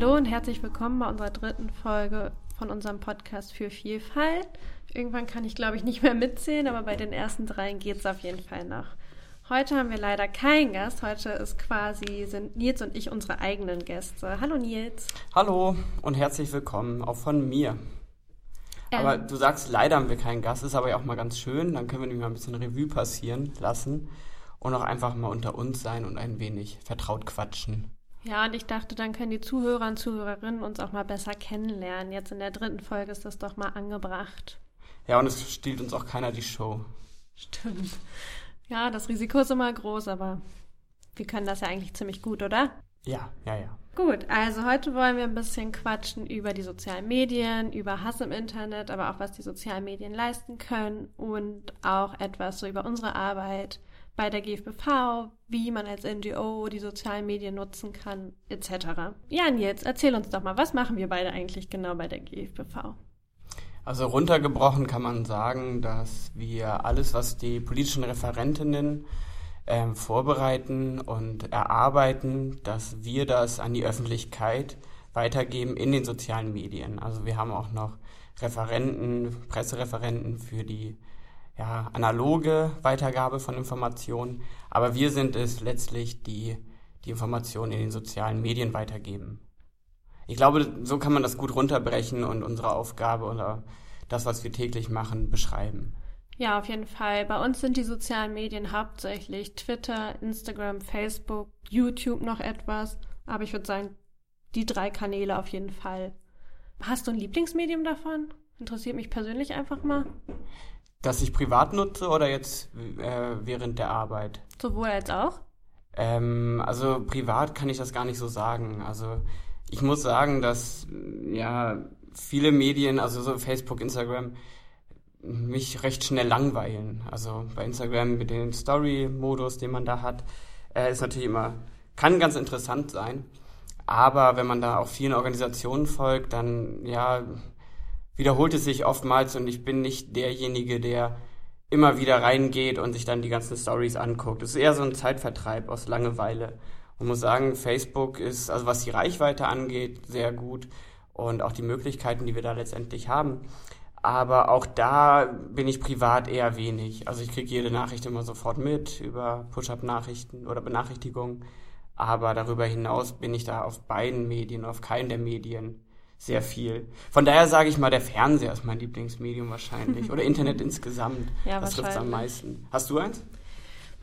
Hallo und herzlich willkommen bei unserer dritten Folge von unserem Podcast für Vielfalt. Irgendwann kann ich, glaube ich, nicht mehr mitzählen, aber bei den ersten dreien geht es auf jeden Fall noch. Heute haben wir leider keinen Gast. Heute ist quasi, sind Nils und ich unsere eigenen Gäste. Hallo Nils. Hallo und herzlich willkommen auch von mir. Ähm, aber du sagst, leider haben wir keinen Gast, ist aber ja auch mal ganz schön. Dann können wir nämlich mal ein bisschen Revue passieren lassen und auch einfach mal unter uns sein und ein wenig vertraut quatschen. Ja, und ich dachte, dann können die Zuhörer und Zuhörerinnen uns auch mal besser kennenlernen. Jetzt in der dritten Folge ist das doch mal angebracht. Ja, und es stiehlt uns auch keiner die Show. Stimmt. Ja, das Risiko ist immer groß, aber wir können das ja eigentlich ziemlich gut, oder? Ja, ja, ja. Gut, also heute wollen wir ein bisschen quatschen über die sozialen Medien, über Hass im Internet, aber auch was die sozialen Medien leisten können und auch etwas so über unsere Arbeit bei der GfBV, wie man als NGO die sozialen Medien nutzen kann, etc. Ja, und jetzt erzähl uns doch mal, was machen wir beide eigentlich genau bei der GfBV? Also runtergebrochen kann man sagen, dass wir alles, was die politischen Referentinnen äh, vorbereiten und erarbeiten, dass wir das an die Öffentlichkeit weitergeben in den sozialen Medien. Also wir haben auch noch Referenten, Pressereferenten für die ja, analoge Weitergabe von Informationen, aber wir sind es letztlich, die die Informationen in den sozialen Medien weitergeben. Ich glaube, so kann man das gut runterbrechen und unsere Aufgabe oder das, was wir täglich machen, beschreiben. Ja, auf jeden Fall. Bei uns sind die sozialen Medien hauptsächlich Twitter, Instagram, Facebook, YouTube noch etwas. Aber ich würde sagen, die drei Kanäle auf jeden Fall. Hast du ein Lieblingsmedium davon? Interessiert mich persönlich einfach mal. Dass ich privat nutze oder jetzt äh, während der Arbeit? Sowohl als auch? Ähm, also privat kann ich das gar nicht so sagen. Also ich muss sagen, dass ja viele Medien, also so Facebook, Instagram, mich recht schnell langweilen. Also bei Instagram mit dem Story-Modus, den man da hat, äh, ist natürlich immer, kann ganz interessant sein. Aber wenn man da auch vielen Organisationen folgt, dann ja, wiederholt es sich oftmals und ich bin nicht derjenige, der immer wieder reingeht und sich dann die ganzen Stories anguckt. Es ist eher so ein Zeitvertreib aus Langeweile. Und muss sagen, Facebook ist, also was die Reichweite angeht, sehr gut und auch die Möglichkeiten, die wir da letztendlich haben. Aber auch da bin ich privat eher wenig. Also ich kriege jede Nachricht immer sofort mit über Push-up-Nachrichten oder Benachrichtigungen. Aber darüber hinaus bin ich da auf beiden Medien, auf keinen der Medien sehr viel. Von daher sage ich mal, der Fernseher ist mein Lieblingsmedium wahrscheinlich. Oder Internet insgesamt. Ja, das trifft am meisten. Hast du eins?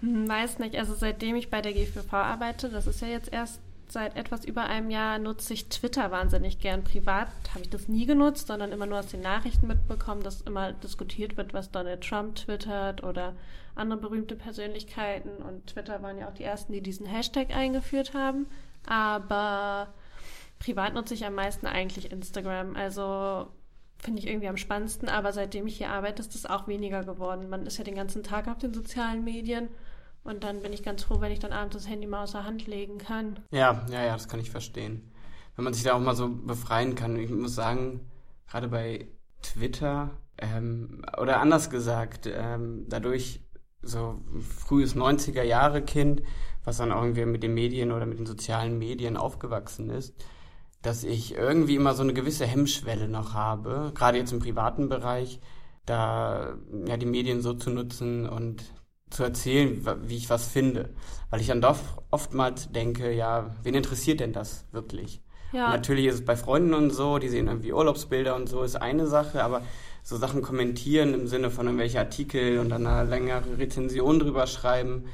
Hm, weiß nicht. Also seitdem ich bei der GVV arbeite, das ist ja jetzt erst seit etwas über einem Jahr, nutze ich Twitter wahnsinnig gern. Privat habe ich das nie genutzt, sondern immer nur aus den Nachrichten mitbekommen, dass immer diskutiert wird, was Donald Trump twittert oder andere berühmte Persönlichkeiten. Und Twitter waren ja auch die ersten, die diesen Hashtag eingeführt haben. Aber privat nutze ich am meisten eigentlich Instagram. Also finde ich irgendwie am spannendsten, aber seitdem ich hier arbeite, ist das auch weniger geworden. Man ist ja den ganzen Tag auf den sozialen Medien und dann bin ich ganz froh, wenn ich dann abends das Handy mal außer Hand legen kann. Ja, ja, ja, das kann ich verstehen. Wenn man sich da auch mal so befreien kann. Ich muss sagen, gerade bei Twitter, ähm, oder anders gesagt, ähm, dadurch so frühes 90er Jahre Kind, was dann auch irgendwie mit den Medien oder mit den sozialen Medien aufgewachsen ist, dass ich irgendwie immer so eine gewisse Hemmschwelle noch habe, gerade jetzt im privaten Bereich, da ja die Medien so zu nutzen und zu erzählen, wie ich was finde. Weil ich dann doch oftmals denke, ja, wen interessiert denn das wirklich? Ja. natürlich ist es bei Freunden und so, die sehen irgendwie Urlaubsbilder und so, ist eine Sache, aber so Sachen kommentieren im Sinne von irgendwelche Artikel und dann eine längere Rezension drüber schreiben,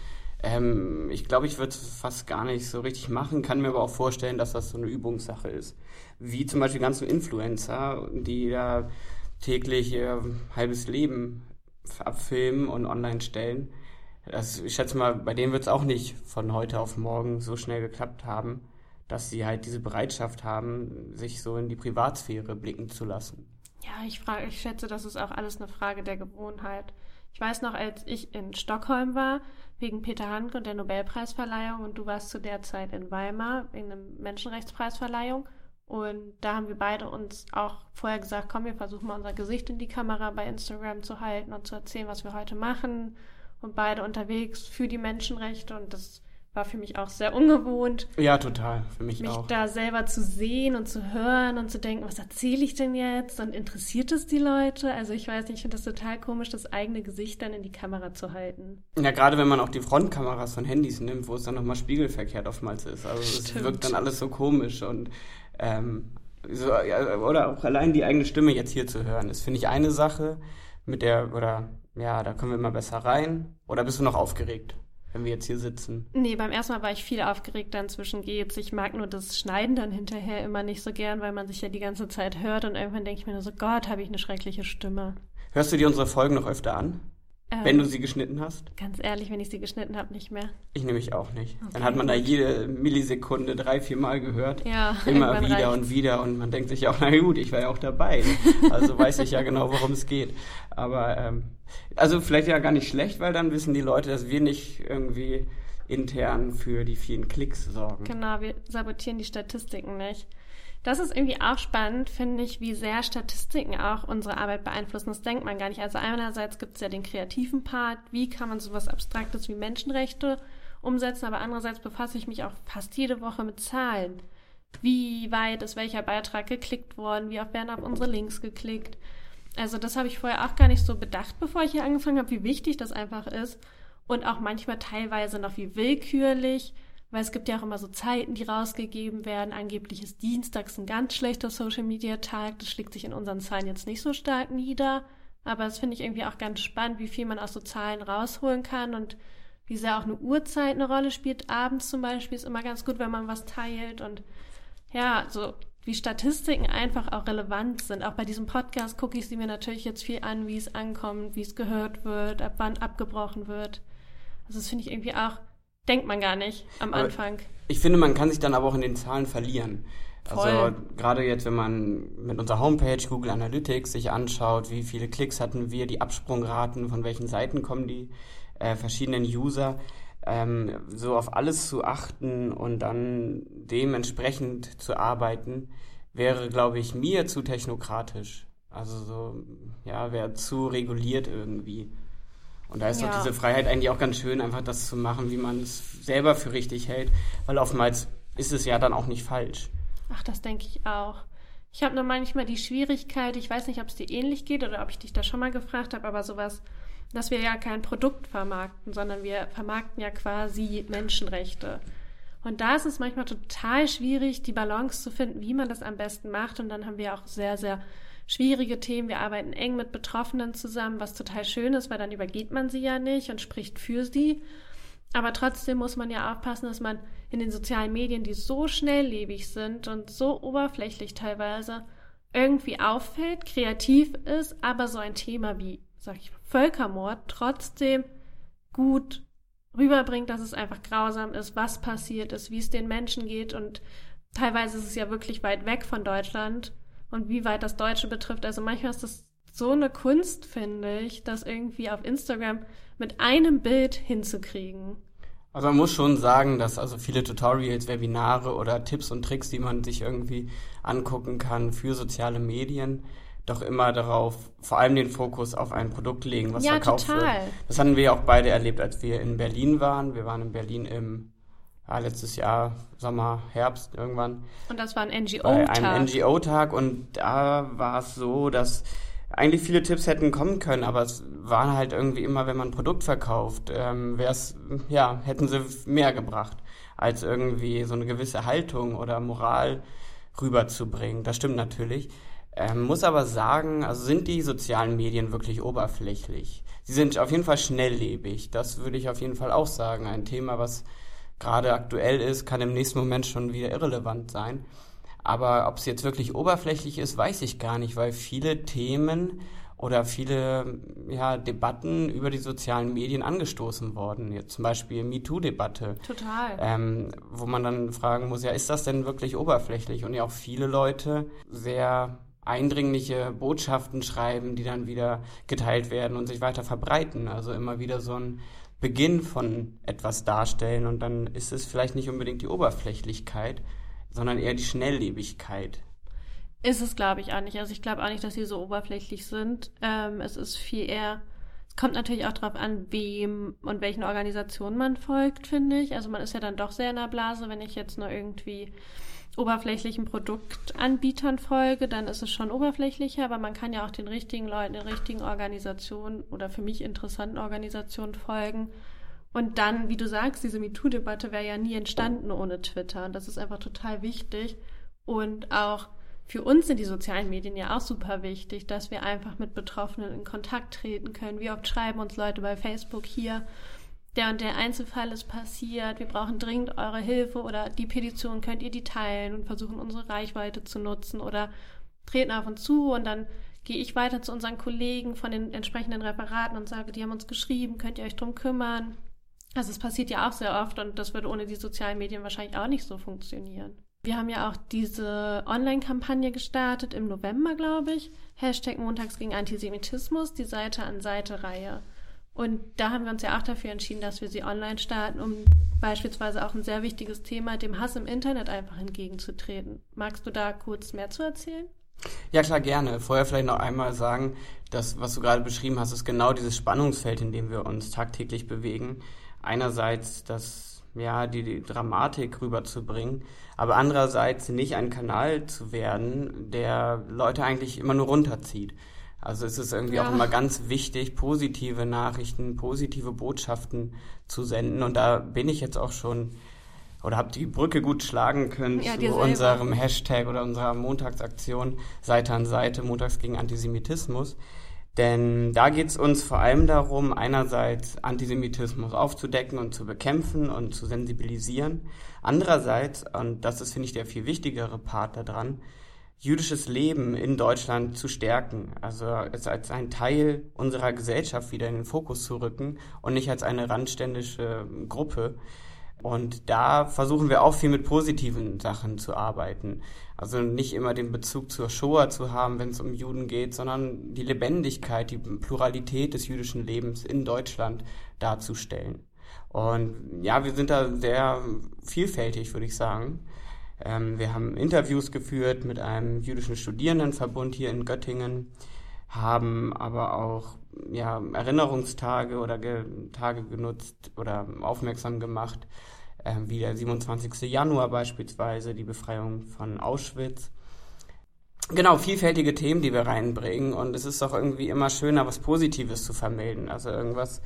ähm, ich glaube, ich würde es fast gar nicht so richtig machen, kann mir aber auch vorstellen, dass das so eine Übungssache ist. Wie zum Beispiel ganze Influencer, die da täglich ihr halbes Leben abfilmen und online stellen. Das, ich schätze mal, bei denen wird es auch nicht von heute auf morgen so schnell geklappt haben, dass sie halt diese Bereitschaft haben, sich so in die Privatsphäre blicken zu lassen. Ja, ich, frage, ich schätze, das ist auch alles eine Frage der Gewohnheit. Ich weiß noch, als ich in Stockholm war, wegen Peter Handke und der Nobelpreisverleihung und du warst zu der Zeit in Weimar wegen einer Menschenrechtspreisverleihung. Und da haben wir beide uns auch vorher gesagt, komm, wir versuchen mal unser Gesicht in die Kamera bei Instagram zu halten und zu erzählen, was wir heute machen. Und beide unterwegs für die Menschenrechte. Und das war für mich auch sehr ungewohnt. Ja, total, für mich, mich auch. Mich da selber zu sehen und zu hören und zu denken, was erzähle ich denn jetzt und interessiert es die Leute? Also ich weiß nicht, ich finde das total komisch, das eigene Gesicht dann in die Kamera zu halten. Ja, gerade wenn man auch die Frontkameras von Handys nimmt, wo es dann nochmal spiegelverkehrt oftmals ist. Also es wirkt dann alles so komisch und ähm, so, ja, oder auch allein die eigene Stimme jetzt hier zu hören, ist, finde ich, eine Sache, mit der, oder ja, da kommen wir immer besser rein. Oder bist du noch aufgeregt? Wenn wir jetzt hier sitzen? Nee, beim ersten Mal war ich viel aufgeregter. Inzwischen geht's. Ich mag nur das Schneiden dann hinterher immer nicht so gern, weil man sich ja die ganze Zeit hört und irgendwann denke ich mir nur so, Gott, habe ich eine schreckliche Stimme. Hörst du dir unsere Folgen noch öfter an? Ähm, wenn du sie geschnitten hast? Ganz ehrlich, wenn ich sie geschnitten habe, nicht mehr. Ich nämlich auch nicht. Okay, Dann hat man gut. da jede Millisekunde drei, vier Mal gehört. Ja, immer wieder reicht's. und wieder. Und man denkt sich auch, na gut, ich war ja auch dabei. Also weiß ich ja genau, worum es geht. Aber ähm, also vielleicht ja gar nicht schlecht, weil dann wissen die Leute, dass wir nicht irgendwie intern für die vielen Klicks sorgen. Genau, wir sabotieren die Statistiken nicht. Das ist irgendwie auch spannend, finde ich, wie sehr Statistiken auch unsere Arbeit beeinflussen. Das denkt man gar nicht. Also einerseits gibt es ja den kreativen Part, wie kann man sowas Abstraktes wie Menschenrechte umsetzen, aber andererseits befasse ich mich auch fast jede Woche mit Zahlen. Wie weit ist welcher Beitrag geklickt worden? Wie oft werden auf unsere Links geklickt? Also das habe ich vorher auch gar nicht so bedacht, bevor ich hier angefangen habe, wie wichtig das einfach ist. Und auch manchmal teilweise noch wie willkürlich weil es gibt ja auch immer so Zeiten, die rausgegeben werden. Angeblich ist Dienstags ein ganz schlechter Social-Media-Tag. Das schlägt sich in unseren Zahlen jetzt nicht so stark nieder. Aber das finde ich irgendwie auch ganz spannend, wie viel man aus so Zahlen rausholen kann und wie sehr auch eine Uhrzeit eine Rolle spielt. Abends zum Beispiel ist immer ganz gut, wenn man was teilt und ja, so wie Statistiken einfach auch relevant sind. Auch bei diesem Podcast gucke ich sie mir natürlich jetzt viel an, wie es ankommt, wie es gehört wird, ab wann abgebrochen wird. Also das finde ich irgendwie auch denkt man gar nicht am aber Anfang. Ich finde, man kann sich dann aber auch in den Zahlen verlieren. Also Voll. Also gerade jetzt, wenn man mit unserer Homepage Google Analytics sich anschaut, wie viele Klicks hatten wir, die Absprungraten, von welchen Seiten kommen die äh, verschiedenen User, ähm, so auf alles zu achten und dann dementsprechend zu arbeiten, wäre, glaube ich, mir zu technokratisch. Also so, ja, wäre zu reguliert irgendwie. Und da ist ja. doch diese Freiheit eigentlich auch ganz schön, einfach das zu machen, wie man es selber für richtig hält, weil oftmals ist es ja dann auch nicht falsch. Ach, das denke ich auch. Ich habe nur manchmal die Schwierigkeit, ich weiß nicht, ob es dir ähnlich geht oder ob ich dich da schon mal gefragt habe, aber sowas, dass wir ja kein Produkt vermarkten, sondern wir vermarkten ja quasi Menschenrechte. Und da ist es manchmal total schwierig, die Balance zu finden, wie man das am besten macht. Und dann haben wir auch sehr, sehr schwierige Themen. Wir arbeiten eng mit Betroffenen zusammen, was total schön ist, weil dann übergeht man sie ja nicht und spricht für sie. Aber trotzdem muss man ja aufpassen, dass man in den sozialen Medien, die so schnelllebig sind und so oberflächlich teilweise, irgendwie auffällt, kreativ ist, aber so ein Thema wie, sag ich, Völkermord trotzdem gut rüberbringt, dass es einfach grausam ist, was passiert ist, wie es den Menschen geht und teilweise ist es ja wirklich weit weg von Deutschland und wie weit das Deutsche betrifft. Also manchmal ist das so eine Kunst, finde ich, das irgendwie auf Instagram mit einem Bild hinzukriegen. Also man muss schon sagen, dass also viele Tutorials, Webinare oder Tipps und Tricks, die man sich irgendwie angucken kann für soziale Medien, doch immer darauf, vor allem den Fokus auf ein Produkt legen, was ja, verkauft total. wird. Das hatten wir auch beide erlebt, als wir in Berlin waren. Wir waren in Berlin im ja, letztes Jahr, Sommer, Herbst irgendwann. Und das war ein NGO-Tag. Ein NGO-Tag und da war es so, dass eigentlich viele Tipps hätten kommen können, aber es waren halt irgendwie immer, wenn man ein Produkt verkauft, ähm, wär's, ja, hätten sie mehr gebracht, als irgendwie so eine gewisse Haltung oder Moral rüberzubringen. Das stimmt natürlich. Ähm, muss aber sagen, also sind die sozialen Medien wirklich oberflächlich? Sie sind auf jeden Fall schnelllebig. Das würde ich auf jeden Fall auch sagen. Ein Thema, was gerade aktuell ist, kann im nächsten Moment schon wieder irrelevant sein. Aber ob es jetzt wirklich oberflächlich ist, weiß ich gar nicht, weil viele Themen oder viele ja, Debatten über die sozialen Medien angestoßen worden. Jetzt zum Beispiel MeToo-Debatte. Total. Ähm, wo man dann fragen muss, ja, ist das denn wirklich oberflächlich? Und ja auch viele Leute sehr eindringliche Botschaften schreiben, die dann wieder geteilt werden und sich weiter verbreiten. Also immer wieder so ein Beginn von etwas darstellen und dann ist es vielleicht nicht unbedingt die Oberflächlichkeit, sondern eher die Schnelllebigkeit. Ist es, glaube ich, auch nicht. Also ich glaube auch nicht, dass sie so oberflächlich sind. Ähm, es ist viel eher Es kommt natürlich auch darauf an, wem und welchen Organisationen man folgt, finde ich. Also man ist ja dann doch sehr in der Blase, wenn ich jetzt nur irgendwie oberflächlichen Produktanbietern folge, dann ist es schon oberflächlicher, aber man kann ja auch den richtigen Leuten, den richtigen Organisationen oder für mich interessanten Organisationen folgen. Und dann, wie du sagst, diese MeToo-Debatte wäre ja nie entstanden ohne Twitter. Und das ist einfach total wichtig. Und auch für uns sind die sozialen Medien ja auch super wichtig, dass wir einfach mit Betroffenen in Kontakt treten können. Wie oft schreiben uns Leute bei Facebook hier, der und der Einzelfall ist passiert, wir brauchen dringend eure Hilfe oder die Petition könnt ihr die teilen und versuchen unsere Reichweite zu nutzen oder treten auf uns zu und dann gehe ich weiter zu unseren Kollegen von den entsprechenden Referaten und sage, die haben uns geschrieben, könnt ihr euch drum kümmern. Also es passiert ja auch sehr oft und das würde ohne die sozialen Medien wahrscheinlich auch nicht so funktionieren. Wir haben ja auch diese Online-Kampagne gestartet im November, glaube ich. Hashtag Montags gegen Antisemitismus, die Seite an Seite-Reihe. Und da haben wir uns ja auch dafür entschieden, dass wir sie online starten, um beispielsweise auch ein sehr wichtiges Thema, dem Hass im Internet einfach entgegenzutreten. Magst du da kurz mehr zu erzählen? Ja, klar, gerne. Vorher vielleicht noch einmal sagen, dass, was du gerade beschrieben hast, ist genau dieses Spannungsfeld, in dem wir uns tagtäglich bewegen. Einerseits das ja, die, die Dramatik rüberzubringen, aber andererseits nicht ein Kanal zu werden, der Leute eigentlich immer nur runterzieht. Also es ist irgendwie ja. auch immer ganz wichtig, positive Nachrichten, positive Botschaften zu senden. Und da bin ich jetzt auch schon oder habe die Brücke gut schlagen können ja, zu unserem Hashtag oder unserer Montagsaktion Seite an Seite, Montags gegen Antisemitismus. Denn da geht es uns vor allem darum, einerseits Antisemitismus aufzudecken und zu bekämpfen und zu sensibilisieren. Andererseits, und das ist, finde ich, der viel wichtigere Part daran, jüdisches Leben in Deutschland zu stärken. Also es als ein Teil unserer Gesellschaft wieder in den Fokus zu rücken und nicht als eine randständische Gruppe. Und da versuchen wir auch viel mit positiven Sachen zu arbeiten. Also nicht immer den Bezug zur Shoah zu haben, wenn es um Juden geht, sondern die Lebendigkeit, die Pluralität des jüdischen Lebens in Deutschland darzustellen. Und ja, wir sind da sehr vielfältig, würde ich sagen. Ähm, wir haben Interviews geführt mit einem jüdischen Studierendenverbund hier in Göttingen, haben aber auch ja, Erinnerungstage oder Ge Tage genutzt oder aufmerksam gemacht äh, wie der 27. Januar beispielsweise, die Befreiung von Auschwitz. Genau, vielfältige Themen, die wir reinbringen und es ist auch irgendwie immer schöner, was Positives zu vermelden. Also irgendwas,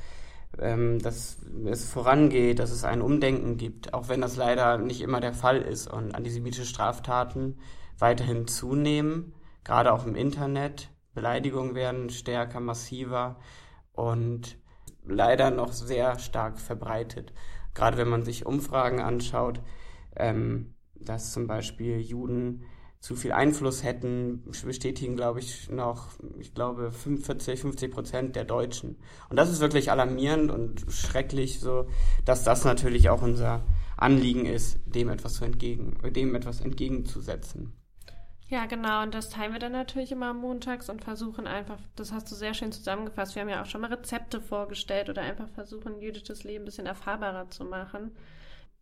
ähm, dass es vorangeht, dass es ein Umdenken gibt, auch wenn das leider nicht immer der Fall ist und antisemitische Straftaten weiterhin zunehmen, gerade auch im Internet. Beleidigungen werden stärker, massiver und leider noch sehr stark verbreitet gerade wenn man sich Umfragen anschaut, ähm, dass zum Beispiel Juden zu viel Einfluss hätten, bestätigen, glaube ich, noch, ich glaube, 45, 50 Prozent der Deutschen. Und das ist wirklich alarmierend und schrecklich, so, dass das natürlich auch unser Anliegen ist, dem etwas zu entgegen, dem etwas entgegenzusetzen. Ja, genau. Und das teilen wir dann natürlich immer montags und versuchen einfach, das hast du sehr schön zusammengefasst. Wir haben ja auch schon mal Rezepte vorgestellt oder einfach versuchen, jüdisches Leben ein bisschen erfahrbarer zu machen.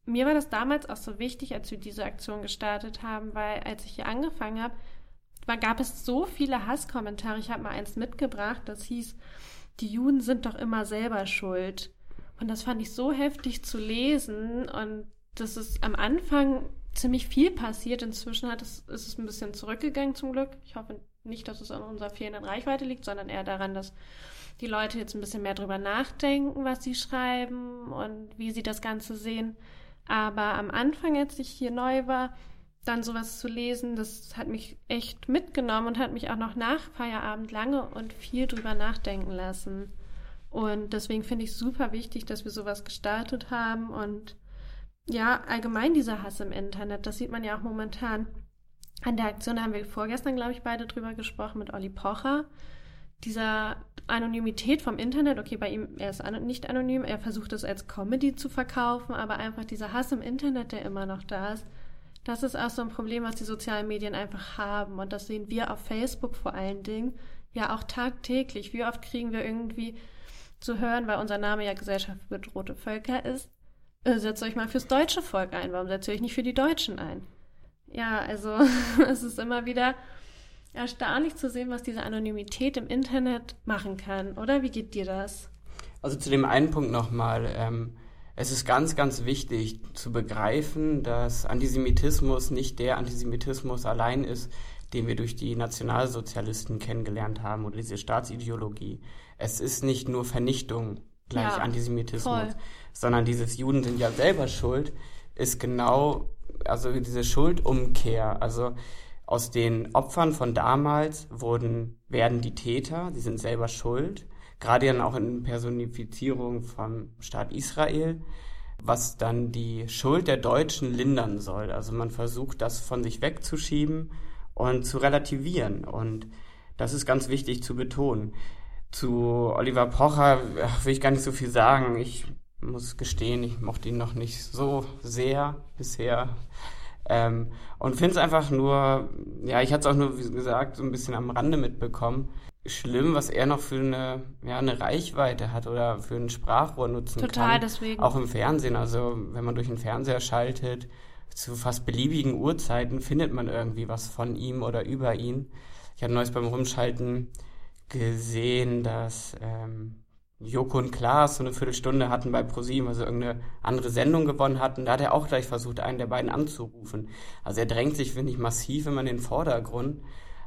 Mir war das damals auch so wichtig, als wir diese Aktion gestartet haben, weil als ich hier angefangen habe, gab es so viele Hasskommentare. Ich habe mal eins mitgebracht, das hieß, die Juden sind doch immer selber schuld. Und das fand ich so heftig zu lesen und das ist am Anfang ziemlich viel passiert. Inzwischen hat es, ist es ein bisschen zurückgegangen zum Glück. Ich hoffe nicht, dass es an unserer fehlenden Reichweite liegt, sondern eher daran, dass die Leute jetzt ein bisschen mehr drüber nachdenken, was sie schreiben und wie sie das Ganze sehen. Aber am Anfang, als ich hier neu war, dann sowas zu lesen, das hat mich echt mitgenommen und hat mich auch noch nach Feierabend lange und viel drüber nachdenken lassen. Und deswegen finde ich super wichtig, dass wir sowas gestartet haben und ja, allgemein dieser Hass im Internet, das sieht man ja auch momentan. An der Aktion haben wir vorgestern, glaube ich, beide drüber gesprochen mit Olli Pocher. Dieser Anonymität vom Internet, okay, bei ihm, er ist nicht anonym, er versucht es als Comedy zu verkaufen, aber einfach dieser Hass im Internet, der immer noch da ist, das ist auch so ein Problem, was die sozialen Medien einfach haben. Und das sehen wir auf Facebook vor allen Dingen ja auch tagtäglich. Wie oft kriegen wir irgendwie zu hören, weil unser Name ja Gesellschaft für bedrohte Völker ist, äh, setzt euch mal fürs deutsche Volk ein. Warum setzt ihr euch nicht für die Deutschen ein? Ja, also es ist immer wieder Erstaunlich zu sehen, was diese Anonymität im Internet machen kann, oder? Wie geht dir das? Also zu dem einen Punkt nochmal. Ähm, es ist ganz, ganz wichtig zu begreifen, dass Antisemitismus nicht der Antisemitismus allein ist, den wir durch die Nationalsozialisten kennengelernt haben oder diese Staatsideologie. Es ist nicht nur Vernichtung gleich ja, Antisemitismus, voll. sondern dieses Juden sind ja selber schuld, ist genau, also diese Schuldumkehr. Also aus den Opfern von damals wurden, werden die Täter, die sind selber schuld, gerade dann auch in Personifizierung vom Staat Israel, was dann die Schuld der Deutschen lindern soll. Also man versucht, das von sich wegzuschieben und zu relativieren. Und das ist ganz wichtig zu betonen. Zu Oliver Pocher will ich gar nicht so viel sagen. Ich muss gestehen, ich mochte ihn noch nicht so sehr bisher. Ähm, und finde es einfach nur, ja, ich hatte es auch nur, wie gesagt, so ein bisschen am Rande mitbekommen. Schlimm, was er noch für eine, ja, eine Reichweite hat oder für ein Sprachrohr nutzen Total, kann. Total, deswegen. Auch im Fernsehen. Also, wenn man durch den Fernseher schaltet, zu fast beliebigen Uhrzeiten findet man irgendwie was von ihm oder über ihn. Ich hatte neues beim Rumschalten gesehen, dass ähm, Joko und Klaas so eine Viertelstunde hatten bei ProSieben, also irgendeine andere Sendung gewonnen hatten. Da hat er auch gleich versucht, einen der beiden anzurufen. Also er drängt sich, finde ich, massiv immer in den Vordergrund,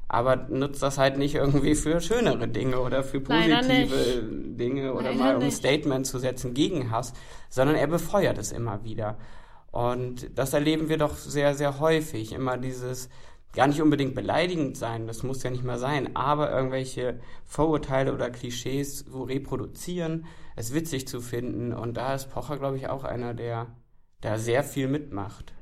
aber nutzt das halt nicht irgendwie für schönere Dinge oder für positive Dinge oder Leider mal um ein Statement zu setzen gegen Hass, sondern er befeuert es immer wieder. Und das erleben wir doch sehr, sehr häufig. Immer dieses, gar nicht unbedingt beleidigend sein, das muss ja nicht mal sein, aber irgendwelche Vorurteile oder Klischees so reproduzieren, es witzig zu finden. Und da ist Pocher, glaube ich, auch einer, der da sehr viel mitmacht.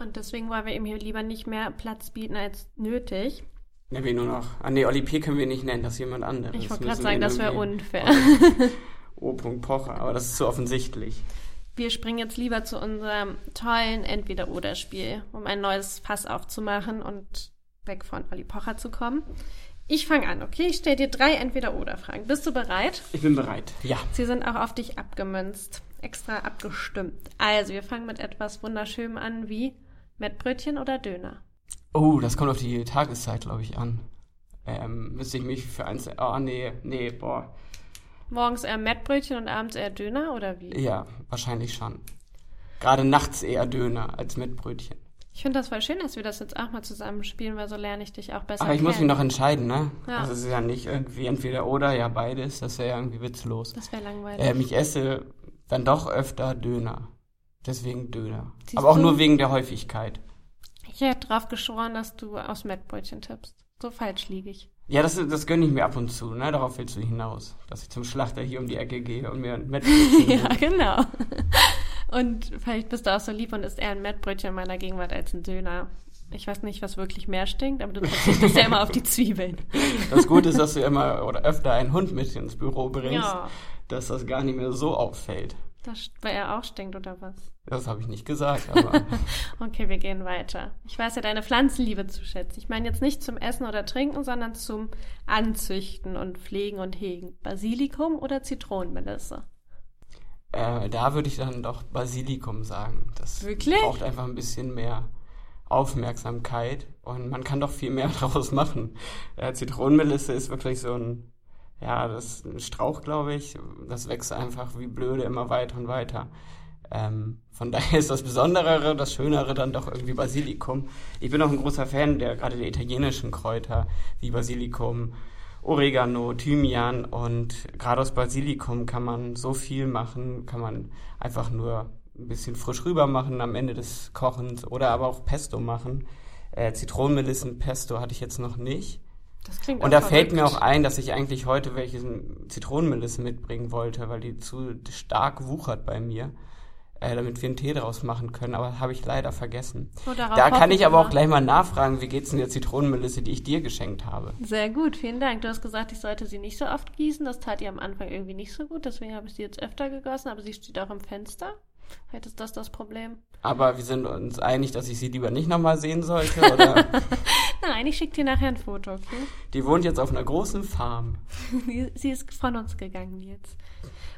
Und deswegen wollen wir ihm hier lieber nicht mehr Platz bieten als nötig. Nennen wir nur noch. Ah nee, Oli P. können wir nicht nennen, das ist jemand anderes. Ich wollte gerade sagen, das wäre unfair. O. Pocher, aber das ist zu offensichtlich. Wir springen jetzt lieber zu unserem tollen Entweder-Oder-Spiel, um ein neues Fass aufzumachen und weg von Olli Pocher zu kommen. Ich fange an, okay? Ich stelle dir drei Entweder-Oder-Fragen. Bist du bereit? Ich bin bereit, ja. Sie sind auch auf dich abgemünzt, extra abgestimmt. Also, wir fangen mit etwas Wunderschönem an wie Mettbrötchen oder Döner. Oh, das kommt auf die Tageszeit, glaube ich, an. Ähm, müsste ich mich für eins. Oh, nee, nee, boah. Morgens eher Mettbrötchen und abends eher Döner oder wie? Ja, wahrscheinlich schon. Gerade nachts eher Döner als Mettbrötchen. Ich finde das voll schön, dass wir das jetzt auch mal zusammen spielen, weil so lerne ich dich auch besser Aber ich kennen. muss mich noch entscheiden, ne? Ja. Also es ist ja nicht irgendwie entweder oder, ja beides. Das wäre ja irgendwie witzlos. Das wäre langweilig. Ähm, ich esse dann doch öfter Döner. Deswegen Döner. Siehst Aber auch du? nur wegen der Häufigkeit. Ich hätte drauf geschworen, dass du aus Mettbrötchen tippst. So falsch liege ich. Ja, das, das gönne ich mir ab und zu, ne? Darauf willst du hinaus. Dass ich zum Schlachter hier um die Ecke gehe und mir ein Mettbrötchen Ja, genau. Und vielleicht bist du auch so lieb und isst eher ein Mettbrötchen in meiner Gegenwart als ein Döner. Ich weiß nicht, was wirklich mehr stinkt, aber du verzichtest ja immer auf die Zwiebeln. Das Gute ist, dass du immer oder öfter einen Hund mit ins Büro bringst, ja. dass das gar nicht mehr so auffällt. Das, weil er auch stinkt, oder was? Das habe ich nicht gesagt, aber. okay, wir gehen weiter. Ich weiß ja deine Pflanzenliebe zu schätzen. Ich meine jetzt nicht zum Essen oder Trinken, sondern zum Anzüchten und Pflegen und Hegen. Basilikum oder Zitronenmelisse? Äh, da würde ich dann doch Basilikum sagen. Das Wirklich? braucht einfach ein bisschen mehr Aufmerksamkeit und man kann doch viel mehr daraus machen. Äh, Zitronenmelisse ist wirklich so ein ja, das ein Strauch, glaube ich. Das wächst einfach wie blöde immer weiter und weiter. Ähm, von daher ist das Besonderere, das Schönere dann doch irgendwie Basilikum. Ich bin auch ein großer Fan der gerade der italienischen Kräuter wie Basilikum, Oregano, Thymian und gerade aus Basilikum kann man so viel machen, kann man einfach nur ein bisschen frisch rüber machen am Ende des Kochens oder aber auch Pesto machen. Äh, Zitronenmelissen-Pesto hatte ich jetzt noch nicht. Das klingt Und da fällt mir auch ein, dass ich eigentlich heute welche Zitronenmelisse mitbringen wollte, weil die zu stark wuchert bei mir, äh, damit wir einen Tee draus machen können. Aber habe ich leider vergessen. Oh, da kann ich aber auch gleich mal nachfragen, wie geht's denn der Zitronenmelisse, die ich dir geschenkt habe? Sehr gut, vielen Dank. Du hast gesagt, ich sollte sie nicht so oft gießen. Das tat ihr am Anfang irgendwie nicht so gut. Deswegen habe ich sie jetzt öfter gegossen, aber sie steht auch im Fenster. Vielleicht ist das das Problem. Aber wir sind uns einig, dass ich sie lieber nicht nochmal sehen sollte, oder? Nein, ich schicke dir nachher ein Foto, okay? Die wohnt jetzt auf einer großen Farm. sie ist von uns gegangen jetzt.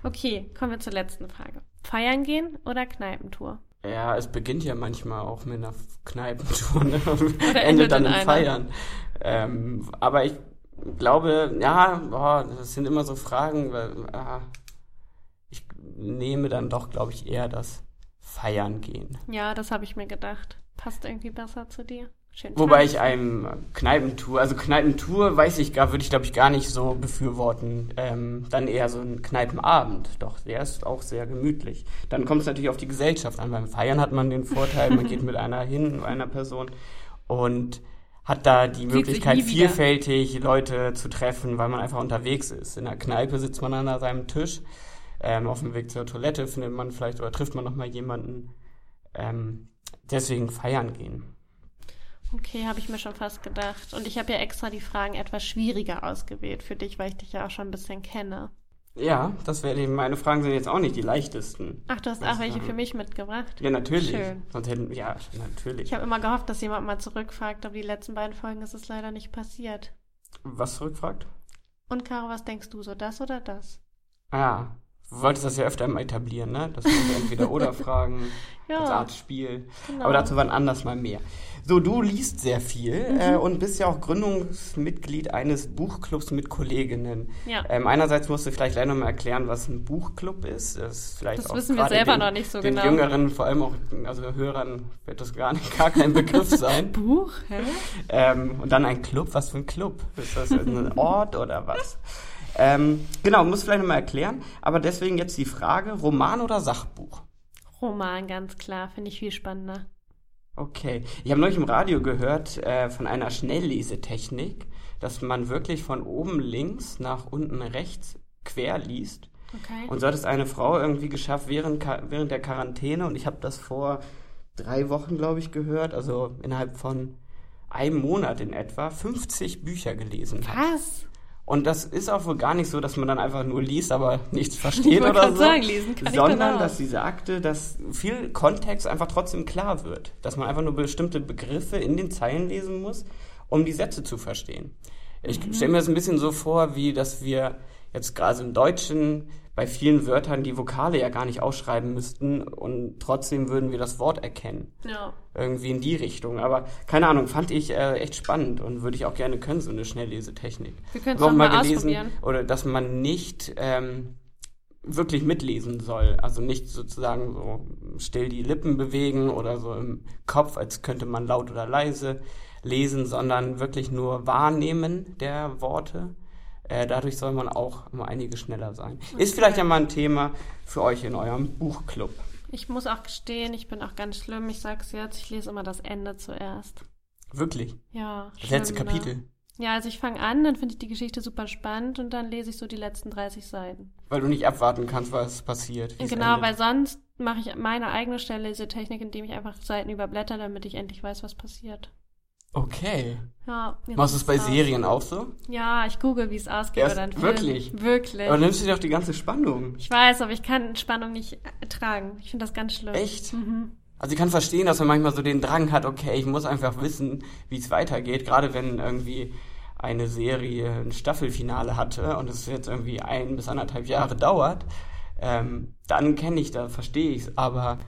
Okay, kommen wir zur letzten Frage. Feiern gehen oder Kneipentour? Ja, es beginnt ja manchmal auch mit einer Kneipentour ne? und endet dann im Feiern. Ähm, aber ich glaube, ja, boah, das sind immer so Fragen, weil ah, nehme dann doch, glaube ich, eher das Feiern gehen. Ja, das habe ich mir gedacht. Passt irgendwie besser zu dir. Schön Wobei ich einem Kneipentour, also Kneipentour weiß ich gar, würde ich glaube ich gar nicht so befürworten. Ähm, dann eher so ein Kneipenabend. Doch, der ist auch sehr gemütlich. Dann kommt es natürlich auf die Gesellschaft an. Beim Feiern hat man den Vorteil, man geht mit einer hin, einer Person und hat da die Sieht Möglichkeit, vielfältig Leute zu treffen, weil man einfach unterwegs ist. In der Kneipe sitzt man an seinem Tisch. Ähm, auf dem Weg zur Toilette findet man vielleicht oder trifft man nochmal jemanden. Ähm, deswegen feiern gehen. Okay, habe ich mir schon fast gedacht. Und ich habe ja extra die Fragen etwas schwieriger ausgewählt für dich, weil ich dich ja auch schon ein bisschen kenne. Ja, das wäre eben, meine Fragen sind jetzt auch nicht die leichtesten. Ach, du hast auch welche für mich mitgebracht? Ja, natürlich. Schön. Sonst hätten, ja, natürlich. Ich habe immer gehofft, dass jemand mal zurückfragt, aber die letzten beiden Folgen ist es leider nicht passiert. Was zurückfragt? Und Caro, was denkst du so, das oder das? Ah, wolltest das ja öfter mal etablieren, ne? Dass wir entweder oder fragen ja, als Art Spiel. Genau. Aber dazu wann anders mal mehr. So, du liest sehr viel mhm. äh, und bist ja auch Gründungsmitglied eines Buchclubs mit Kolleginnen. Ja. Ähm, einerseits musst du vielleicht gleich nochmal erklären, was ein Buchclub ist. Das, vielleicht das wissen wir selber den, noch nicht so den genau. Den Jüngeren, vor allem auch also Hörern, wird das gar, nicht, gar kein Begriff sein. Buch? Hä? Ähm, und dann ein Club. Was für ein Club? Ist das ein Ort oder was? Ähm, genau, muss vielleicht nochmal erklären. Aber deswegen jetzt die Frage, Roman oder Sachbuch? Roman, ganz klar. Finde ich viel spannender. Okay. Ich habe neulich im Radio gehört äh, von einer Schnelllesetechnik, dass man wirklich von oben links nach unten rechts quer liest. Okay. Und so hat es eine Frau irgendwie geschafft während, während der Quarantäne. Und ich habe das vor drei Wochen, glaube ich, gehört. Also innerhalb von einem Monat in etwa 50 Bücher gelesen hat. Was? Und das ist auch wohl gar nicht so, dass man dann einfach nur liest, aber nichts versteht oder so. Sagen, lesen kann sondern dass diese Akte, dass viel Kontext einfach trotzdem klar wird. Dass man einfach nur bestimmte Begriffe in den Zeilen lesen muss, um die Sätze zu verstehen. Ich mhm. stelle mir das ein bisschen so vor, wie dass wir jetzt gerade im Deutschen bei vielen Wörtern die Vokale ja gar nicht ausschreiben müssten und trotzdem würden wir das Wort erkennen. Ja. Irgendwie in die Richtung. Aber keine Ahnung, fand ich äh, echt spannend und würde ich auch gerne können, so eine Schnelllesetechnik. Wir können es auch mal, mal gelesen, Oder dass man nicht ähm, wirklich mitlesen soll. Also nicht sozusagen so still die Lippen bewegen oder so im Kopf, als könnte man laut oder leise lesen, sondern wirklich nur wahrnehmen der Worte äh, dadurch soll man auch immer einige schneller sein. Okay. Ist vielleicht ja mal ein Thema für euch in eurem Buchclub. Ich muss auch gestehen, ich bin auch ganz schlimm. Ich sag's jetzt, ich lese immer das Ende zuerst. Wirklich? Ja. Das schlimm, letzte Kapitel. Ne? Ja, also ich fange an, dann finde ich die Geschichte super spannend und dann lese ich so die letzten 30 Seiten. Weil du nicht abwarten kannst, was passiert. Genau, weil sonst mache ich meine eigene Schnelllesetechnik, indem ich einfach Seiten überblätter, damit ich endlich weiß, was passiert. Okay. Ja. Machst du es bei aus. Serien auch so? Ja, ich google, wie es ausgeht Erst, dann Wirklich? Wirklich. Aber nimmst du dir doch die ganze Spannung. Ich weiß, aber ich kann Spannung nicht ertragen. Ich finde das ganz schlimm. Echt? Mhm. Also ich kann verstehen, dass man manchmal so den Drang hat, okay, ich muss einfach wissen, wie es weitergeht. Gerade wenn irgendwie eine Serie ein Staffelfinale hatte und es jetzt irgendwie ein bis anderthalb Jahre dauert, ähm, dann kenne ich da, verstehe ich es. Aber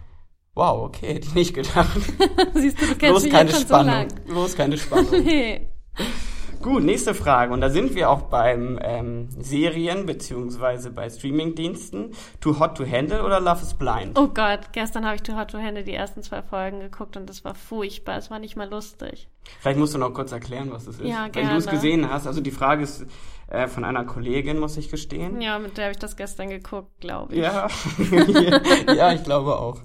Wow, okay, hätte ich nicht gedacht. Siehst du, du kennst Bloß keine Spannung. so. Bloß keine Spannung. nee. Gut, nächste Frage. Und da sind wir auch beim ähm, Serien beziehungsweise bei Streamingdiensten. Too Hot to Handle oder Love is Blind? Oh Gott, gestern habe ich Too Hot to Handle die ersten zwei Folgen geguckt und das war furchtbar. Es war nicht mal lustig. Vielleicht musst du noch kurz erklären, was es ist. Ja, Wenn du es gesehen hast. Also die Frage ist äh, von einer Kollegin, muss ich gestehen. Ja, mit der habe ich das gestern geguckt, glaube ich. Ja, ja, ich glaube auch.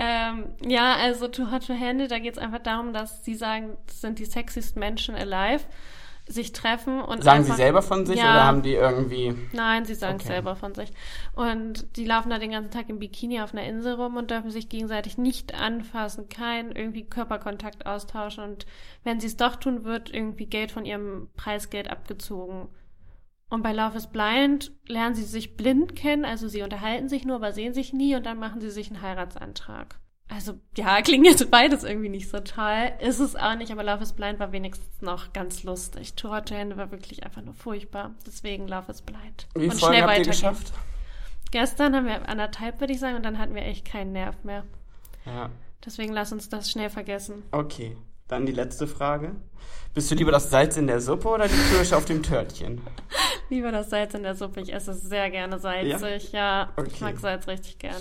Ähm, ja, also Too Hot to Handle, da geht es einfach darum, dass sie sagen, das sind die sexiesten Menschen alive, sich treffen und Sagen einfach, sie selber von sich ja, oder haben die irgendwie... Nein, sie sagen es okay. selber von sich. Und die laufen da den ganzen Tag im Bikini auf einer Insel rum und dürfen sich gegenseitig nicht anfassen, kein irgendwie Körperkontakt austauschen und wenn sie es doch tun, wird irgendwie Geld von ihrem Preisgeld abgezogen. Und bei Love is Blind lernen sie sich blind kennen, also sie unterhalten sich nur, aber sehen sich nie und dann machen sie sich einen Heiratsantrag. Also ja, klingt jetzt beides irgendwie nicht so toll. Ist es auch nicht, aber Love is Blind war wenigstens noch ganz lustig. Tour to Hände war wirklich einfach nur furchtbar. Deswegen Love is Blind. Wie und schnell habt ihr geschafft? Gestern haben wir anderthalb, würde ich sagen, und dann hatten wir echt keinen Nerv mehr. Ja. Deswegen lass uns das schnell vergessen. Okay. Dann die letzte Frage. Bist du lieber das Salz in der Suppe oder die Kirsche auf dem Törtchen? Lieber das Salz in der Suppe. Ich esse es sehr gerne salzig. Ja, ja okay. ich mag Salz richtig gern.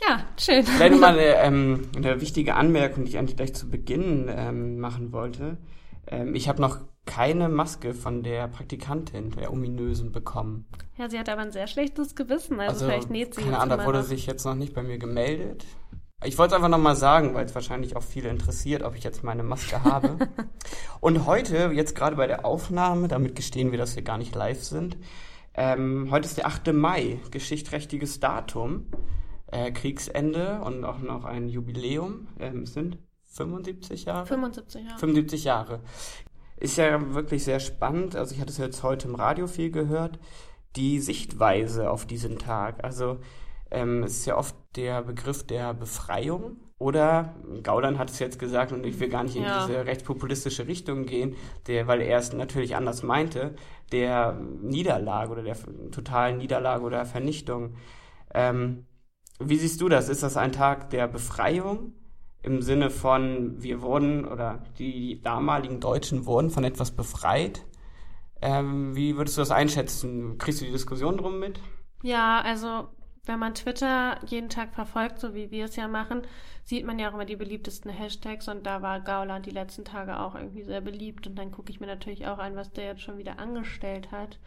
Ja, schön. Vielleicht mal eine, ähm, eine wichtige Anmerkung, die ich eigentlich gleich zu Beginn ähm, machen wollte. Ähm, ich habe noch keine Maske von der Praktikantin, der ominösen, bekommen. Ja, sie hat aber ein sehr schlechtes Gewissen, also, also vielleicht näht sie Keine Ahnung, da wurde sich jetzt noch nicht bei mir gemeldet. Ich wollte es einfach nochmal sagen, weil es wahrscheinlich auch viele interessiert, ob ich jetzt meine Maske habe. Und heute, jetzt gerade bei der Aufnahme, damit gestehen wir, dass wir gar nicht live sind, ähm, heute ist der 8. Mai, geschichtsträchtiges Datum, äh, Kriegsende und auch noch ein Jubiläum. Ähm, sind 75 Jahre? 75 Jahre. 75 Jahre. Ist ja wirklich sehr spannend. Also ich hatte es jetzt heute im Radio viel gehört. Die Sichtweise auf diesen Tag. Also ähm, es ist ja oft der Begriff der Befreiung. Oder Gauland hat es jetzt gesagt und ich will gar nicht in ja. diese rechtspopulistische Richtung gehen, der, weil er es natürlich anders meinte, der Niederlage oder der totalen Niederlage oder Vernichtung. Ähm, wie siehst du das? Ist das ein Tag der Befreiung im Sinne von, wir wurden oder die damaligen Deutschen wurden von etwas befreit. Ähm, wie würdest du das einschätzen? Kriegst du die Diskussion drum mit? Ja, also wenn man Twitter jeden Tag verfolgt, so wie wir es ja machen, sieht man ja auch immer die beliebtesten Hashtags und da war Gauland die letzten Tage auch irgendwie sehr beliebt und dann gucke ich mir natürlich auch an, was der jetzt schon wieder angestellt hat.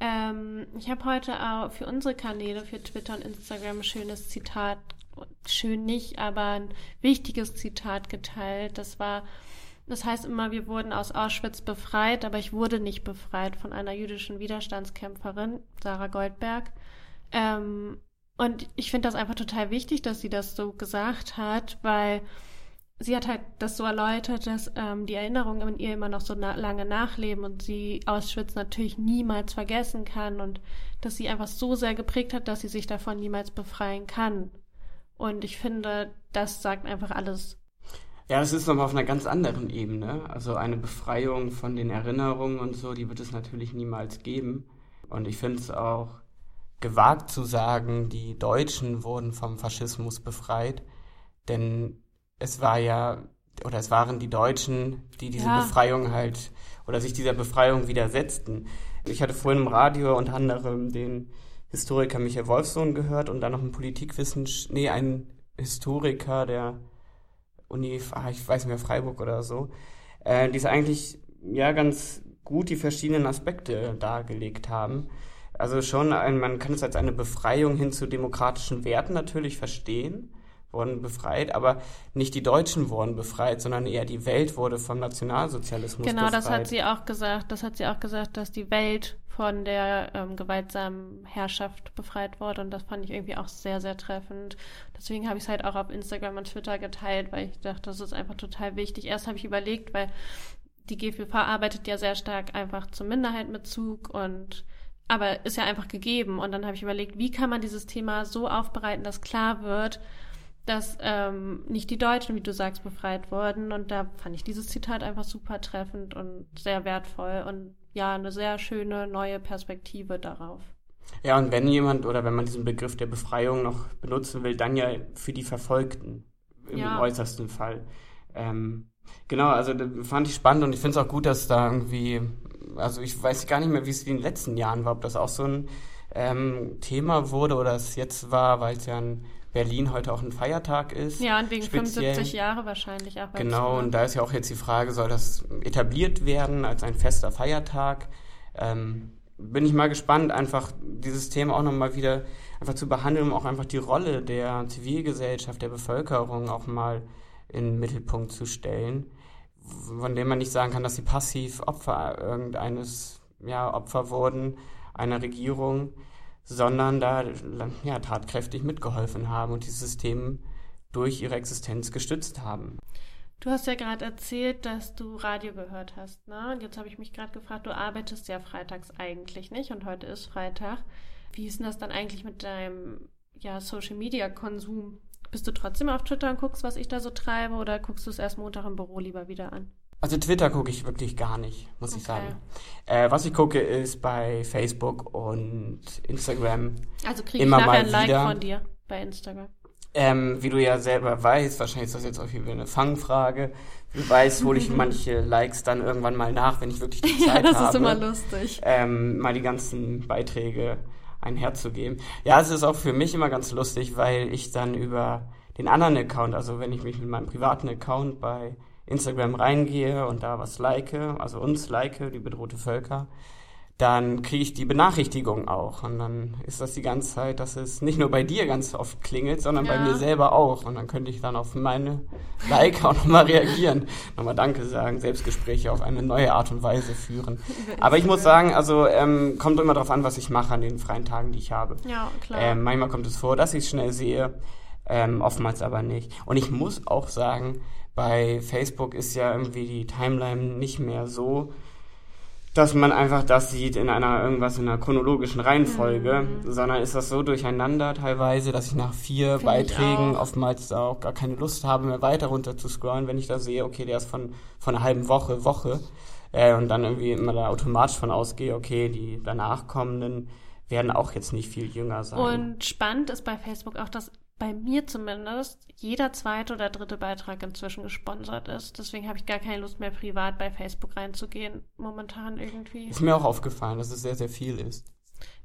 Ähm, ich habe heute auch für unsere Kanäle, für Twitter und Instagram ein schönes Zitat schön nicht, aber ein wichtiges Zitat geteilt. Das war, das heißt immer, wir wurden aus Auschwitz befreit, aber ich wurde nicht befreit von einer jüdischen Widerstandskämpferin, Sarah Goldberg. Ähm, und ich finde das einfach total wichtig, dass sie das so gesagt hat, weil sie hat halt das so erläutert, dass ähm, die Erinnerungen in ihr immer noch so na lange nachleben und sie Auschwitz natürlich niemals vergessen kann und dass sie einfach so sehr geprägt hat, dass sie sich davon niemals befreien kann. Und ich finde, das sagt einfach alles. Ja, das ist nochmal auf einer ganz anderen Ebene. Also eine Befreiung von den Erinnerungen und so, die wird es natürlich niemals geben. Und ich finde es auch gewagt zu sagen, die Deutschen wurden vom Faschismus befreit. Denn es war ja, oder es waren die Deutschen, die diese ja. Befreiung halt, oder sich dieser Befreiung widersetzten. Ich hatte vorhin im Radio unter anderem den Historiker Michael Wolfsohn gehört und dann noch ein Politikwissenschaftler, nee, ein Historiker der Uni, ah, ich weiß nicht mehr, Freiburg oder so, äh, die es eigentlich ja ganz gut die verschiedenen Aspekte dargelegt haben. Also schon, ein, man kann es als eine Befreiung hin zu demokratischen Werten natürlich verstehen, wurden befreit, aber nicht die Deutschen wurden befreit, sondern eher die Welt wurde vom Nationalsozialismus genau, befreit. Genau, das hat sie auch gesagt. Das hat sie auch gesagt, dass die Welt von der ähm, gewaltsamen Herrschaft befreit wurde und das fand ich irgendwie auch sehr, sehr treffend. Deswegen habe ich es halt auch auf Instagram und Twitter geteilt, weil ich dachte, das ist einfach total wichtig. Erst habe ich überlegt, weil die GVV arbeitet ja sehr stark einfach zum Minderheitenbezug und aber ist ja einfach gegeben. Und dann habe ich überlegt, wie kann man dieses Thema so aufbereiten, dass klar wird, dass ähm, nicht die Deutschen, wie du sagst, befreit wurden. Und da fand ich dieses Zitat einfach super treffend und sehr wertvoll und ja, eine sehr schöne neue Perspektive darauf. Ja, und wenn jemand oder wenn man diesen Begriff der Befreiung noch benutzen will, dann ja für die Verfolgten im ja. äußersten Fall. Ähm, genau, also fand ich spannend und ich finde es auch gut, dass da irgendwie, also ich weiß gar nicht mehr, wie es in den letzten Jahren war, ob das auch so ein ähm, Thema wurde oder es jetzt war, weil es ja ein Berlin heute auch ein Feiertag ist. Ja, und wegen speziell. 75 Jahre wahrscheinlich auch. Genau, und da ist ja auch jetzt die Frage, soll das etabliert werden als ein fester Feiertag? Ähm, bin ich mal gespannt, einfach dieses Thema auch nochmal wieder einfach zu behandeln, um auch einfach die Rolle der Zivilgesellschaft, der Bevölkerung auch mal in den Mittelpunkt zu stellen, von dem man nicht sagen kann, dass sie passiv Opfer irgendeines, ja, Opfer wurden einer Regierung, sondern da ja, tatkräftig mitgeholfen haben und die Systeme durch ihre Existenz gestützt haben. Du hast ja gerade erzählt, dass du Radio gehört hast, ne? Und jetzt habe ich mich gerade gefragt, du arbeitest ja freitags eigentlich nicht und heute ist Freitag. Wie ist denn das dann eigentlich mit deinem ja, Social Media Konsum? Bist du trotzdem auf Twitter und guckst, was ich da so treibe, oder guckst du es erst Montag im Büro lieber wieder an? Also Twitter gucke ich wirklich gar nicht, muss okay. ich sagen. Äh, was ich gucke, ist bei Facebook und Instagram. Also kriege ich nachher ein Like von dir bei Instagram. Ähm, wie du ja selber weißt, wahrscheinlich ist das jetzt auch wieder eine Fangfrage. Wie du weißt, hole ich manche Likes dann irgendwann mal nach, wenn ich wirklich die Zeit habe. Ja, das habe, ist immer lustig. Ähm, mal die ganzen Beiträge einherzugeben. Ja, es ist auch für mich immer ganz lustig, weil ich dann über den anderen Account, also wenn ich mich mit meinem privaten Account bei Instagram reingehe und da was like, also uns like, die bedrohte Völker, dann kriege ich die Benachrichtigung auch. Und dann ist das die ganze Zeit, dass es nicht nur bei dir ganz oft klingelt, sondern ja. bei mir selber auch. Und dann könnte ich dann auf meine Like auch nochmal reagieren, nochmal Danke sagen, Selbstgespräche auf eine neue Art und Weise führen. Aber ich muss sagen, also ähm, kommt immer darauf an, was ich mache an den freien Tagen, die ich habe. Ja, klar. Ähm, manchmal kommt es vor, dass ich es schnell sehe, ähm, oftmals aber nicht. Und ich muss auch sagen, bei Facebook ist ja irgendwie die Timeline nicht mehr so, dass man einfach das sieht in einer irgendwas in einer chronologischen Reihenfolge, mhm. sondern ist das so durcheinander teilweise, dass ich nach vier Find Beiträgen oftmals auch gar keine Lust habe, mehr weiter runter zu scrollen, wenn ich da sehe, okay, der ist von, von einer halben Woche, Woche, äh, und dann irgendwie immer da automatisch von ausgehe, okay, die danach kommenden werden auch jetzt nicht viel jünger sein. Und spannend ist bei Facebook auch, dass bei mir zumindest jeder zweite oder dritte Beitrag inzwischen gesponsert ist. Deswegen habe ich gar keine Lust mehr, privat bei Facebook reinzugehen, momentan irgendwie. Ist mir auch aufgefallen, dass es sehr, sehr viel ist.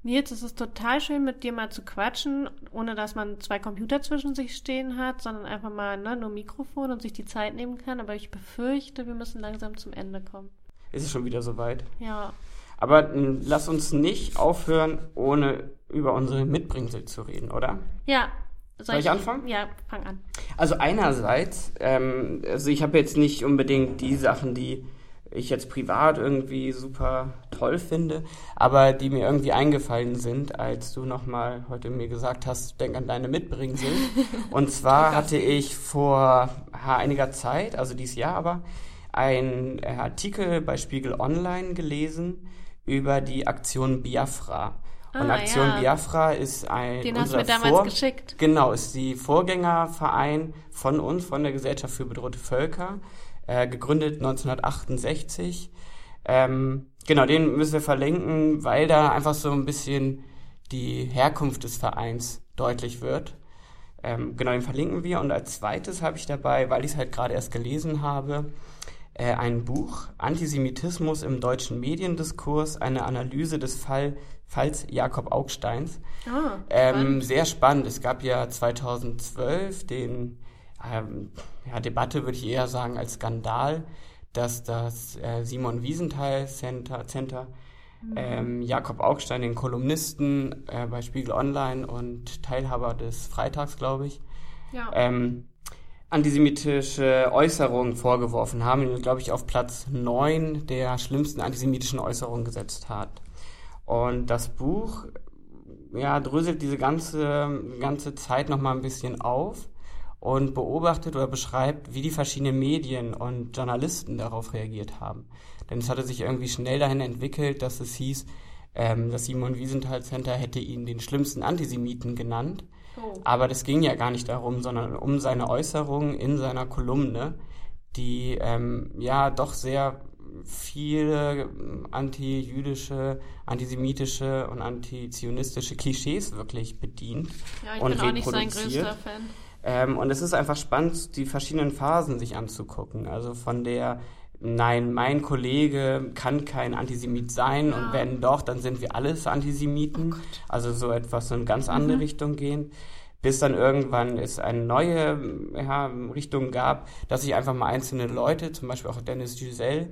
Nils, es ist total schön, mit dir mal zu quatschen, ohne dass man zwei Computer zwischen sich stehen hat, sondern einfach mal ne, nur Mikrofon und sich die Zeit nehmen kann. Aber ich befürchte, wir müssen langsam zum Ende kommen. Ist es schon wieder soweit? Ja. Aber lass uns nicht aufhören, ohne über unsere Mitbringsel zu reden, oder? Ja, soll, Soll ich, ich, anfangen? Ja, fang an. Also einerseits, ähm, also ich habe jetzt nicht unbedingt die Sachen, die ich jetzt privat irgendwie super toll finde, aber die mir irgendwie eingefallen sind, als du nochmal heute mir gesagt hast, denk an deine Mitbringsel. Und zwar hatte ich vor einiger Zeit, also dieses Jahr aber, einen Artikel bei Spiegel Online gelesen über die Aktion Biafra. Und ah, Aktion ja. Biafra ist ein. Den hast du mir damals Vor geschickt. Genau, ist die Vorgängerverein von uns, von der Gesellschaft für bedrohte Völker, äh, gegründet 1968. Ähm, genau, den müssen wir verlinken, weil da einfach so ein bisschen die Herkunft des Vereins deutlich wird. Ähm, genau, den verlinken wir. Und als zweites habe ich dabei, weil ich es halt gerade erst gelesen habe, äh, ein Buch Antisemitismus im deutschen Mediendiskurs, eine Analyse des Fall Falls Jakob Augsteins. Ah, ähm, sehr spannend. Es gab ja 2012 den ähm, ja, Debatte, würde ich eher sagen, als Skandal, dass das äh, Simon Wiesenthal Center, Center mhm. ähm, Jakob Augstein, den Kolumnisten äh, bei Spiegel Online und Teilhaber des Freitags, glaube ich, ja. ähm, antisemitische Äußerungen vorgeworfen haben, ihn, glaube ich, auf Platz 9 der schlimmsten antisemitischen Äußerungen gesetzt hat. Und das Buch, ja, dröselt diese ganze, ganze Zeit nochmal ein bisschen auf und beobachtet oder beschreibt, wie die verschiedenen Medien und Journalisten darauf reagiert haben. Denn es hatte sich irgendwie schnell dahin entwickelt, dass es hieß, ähm, das Simon Wiesenthal Center hätte ihn den schlimmsten Antisemiten genannt. Oh. Aber das ging ja gar nicht darum, sondern um seine Äußerungen in seiner Kolumne, die ähm, ja doch sehr viele anti-jüdische, antisemitische und antizionistische Klischees wirklich bedient ja, ich und bin auch nicht sein größter Fan. Ähm, und es ist einfach spannend, die verschiedenen Phasen sich anzugucken. Also von der Nein, mein Kollege kann kein Antisemit sein ja. und wenn doch, dann sind wir alles Antisemiten. Oh also so etwas in eine ganz andere mhm. Richtung gehen bis dann irgendwann es eine neue ja, Richtung gab, dass sich einfach mal einzelne Leute, zum Beispiel auch Dennis Giselle,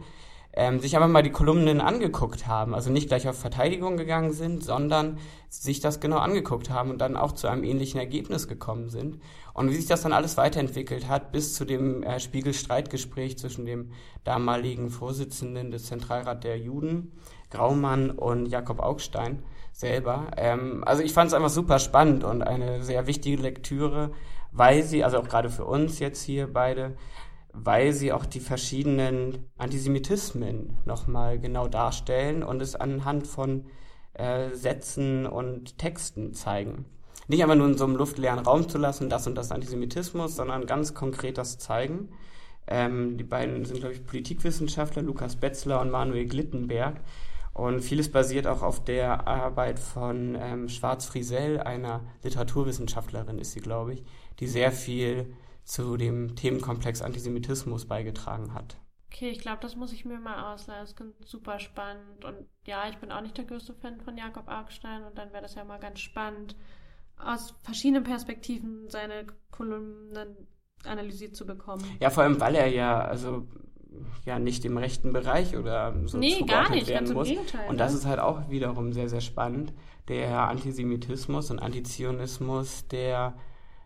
ähm, sich aber mal die Kolumnen angeguckt haben. Also nicht gleich auf Verteidigung gegangen sind, sondern sich das genau angeguckt haben und dann auch zu einem ähnlichen Ergebnis gekommen sind. Und wie sich das dann alles weiterentwickelt hat, bis zu dem äh, Spiegel-Streitgespräch zwischen dem damaligen Vorsitzenden des Zentralrat der Juden, Graumann, und Jakob Augstein selber. Ähm, also ich fand es einfach super spannend und eine sehr wichtige Lektüre, weil sie, also auch gerade für uns jetzt hier beide, weil sie auch die verschiedenen Antisemitismen nochmal genau darstellen und es anhand von äh, Sätzen und Texten zeigen. Nicht einfach nur in so einem luftleeren Raum zu lassen, das und das Antisemitismus, sondern ganz konkret das zeigen. Ähm, die beiden sind, glaube ich, Politikwissenschaftler, Lukas Betzler und Manuel Glittenberg. Und vieles basiert auch auf der Arbeit von ähm, Schwarz Friesel, einer Literaturwissenschaftlerin ist sie, glaube ich, die sehr viel zu dem Themenkomplex Antisemitismus beigetragen hat. Okay, ich glaube, das muss ich mir mal ausleihen. Das klingt super spannend. Und ja, ich bin auch nicht der größte Fan von Jakob Augstein und dann wäre das ja mal ganz spannend, aus verschiedenen Perspektiven seine Kolumnen analysiert zu bekommen. Ja, vor allem, weil er ja, also ja nicht im rechten Bereich oder so nee, gar nicht, werden muss. Gegenteil, und das ne? ist halt auch wiederum sehr, sehr spannend. Der Antisemitismus und Antizionismus der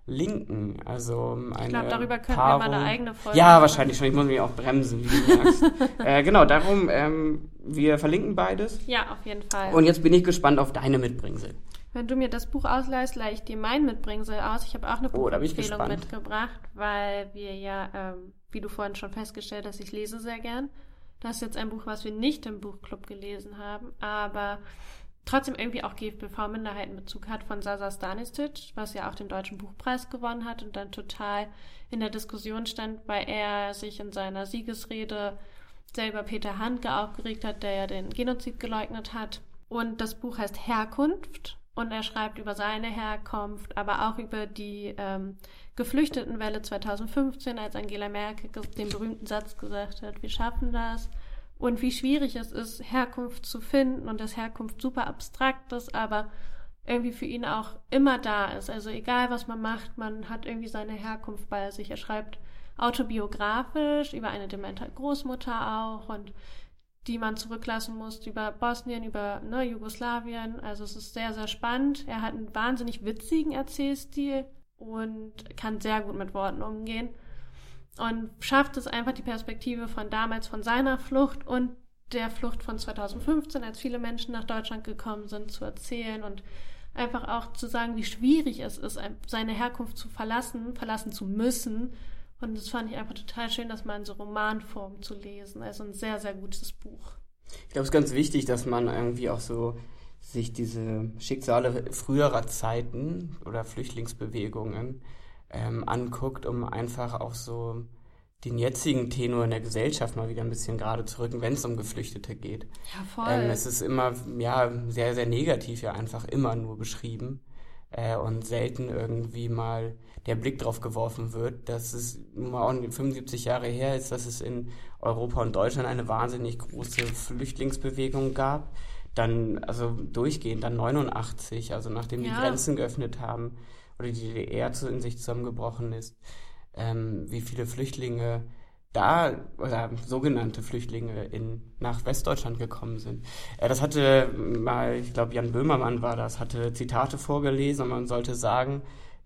Linken. Also eine ich glaube, darüber können Paarung. wir mal eine eigene Folge Ja, machen. wahrscheinlich schon. Ich muss mich auch bremsen, wie du merkst. äh, genau, darum, ähm, wir verlinken beides. Ja, auf jeden Fall. Und jetzt bin ich gespannt auf deine Mitbringsel. Wenn du mir das Buch ausleihst, leihe ich dir mein Mitbringsel aus. Ich habe auch eine oh, Buchempfehlung mitgebracht, weil wir ja, ähm, wie du vorhin schon festgestellt hast, ich lese sehr gern. Das ist jetzt ein Buch, was wir nicht im Buchclub gelesen haben, aber trotzdem irgendwie auch GFBV-Minderheitenbezug hat von Sasa Stanisic, was ja auch den Deutschen Buchpreis gewonnen hat und dann total in der Diskussion stand, weil er sich in seiner Siegesrede selber Peter Handke aufgeregt hat, der ja den Genozid geleugnet hat. Und das Buch heißt Herkunft und er schreibt über seine Herkunft, aber auch über die ähm, Geflüchtetenwelle 2015, als Angela Merkel den berühmten Satz gesagt hat, wir schaffen das. Und wie schwierig es ist, Herkunft zu finden und dass Herkunft super abstrakt ist, aber irgendwie für ihn auch immer da ist. Also egal, was man macht, man hat irgendwie seine Herkunft bei sich. Er schreibt autobiografisch über eine demente Großmutter auch und die man zurücklassen muss, über Bosnien, über ne, Jugoslawien. Also es ist sehr, sehr spannend. Er hat einen wahnsinnig witzigen Erzählstil und kann sehr gut mit Worten umgehen und schafft es einfach die Perspektive von damals, von seiner Flucht und der Flucht von 2015, als viele Menschen nach Deutschland gekommen sind, zu erzählen und einfach auch zu sagen, wie schwierig es ist, seine Herkunft zu verlassen, verlassen zu müssen und das fand ich einfach total schön, das mal in so Romanform zu lesen. Also ein sehr, sehr gutes Buch. Ich glaube, es ist ganz wichtig, dass man irgendwie auch so sich diese Schicksale früherer Zeiten oder Flüchtlingsbewegungen ähm, anguckt, um einfach auch so den jetzigen Tenor in der Gesellschaft mal wieder ein bisschen gerade zu rücken, wenn es um Geflüchtete geht. Ja, voll. Ähm, es ist immer, ja, sehr, sehr negativ ja einfach immer nur beschrieben äh, und selten irgendwie mal der Blick drauf geworfen wird, dass es nun mal auch 75 Jahre her ist, dass es in Europa und Deutschland eine wahnsinnig große Flüchtlingsbewegung gab. Dann, also durchgehend, dann 89, also nachdem ja. die Grenzen geöffnet haben oder die DDR in sich zusammengebrochen ist, ähm, wie viele Flüchtlinge da oder sogenannte Flüchtlinge in, nach Westdeutschland gekommen sind. Äh, das hatte mal, ich glaube, Jan Böhmermann war das, hatte Zitate vorgelesen und man sollte sagen,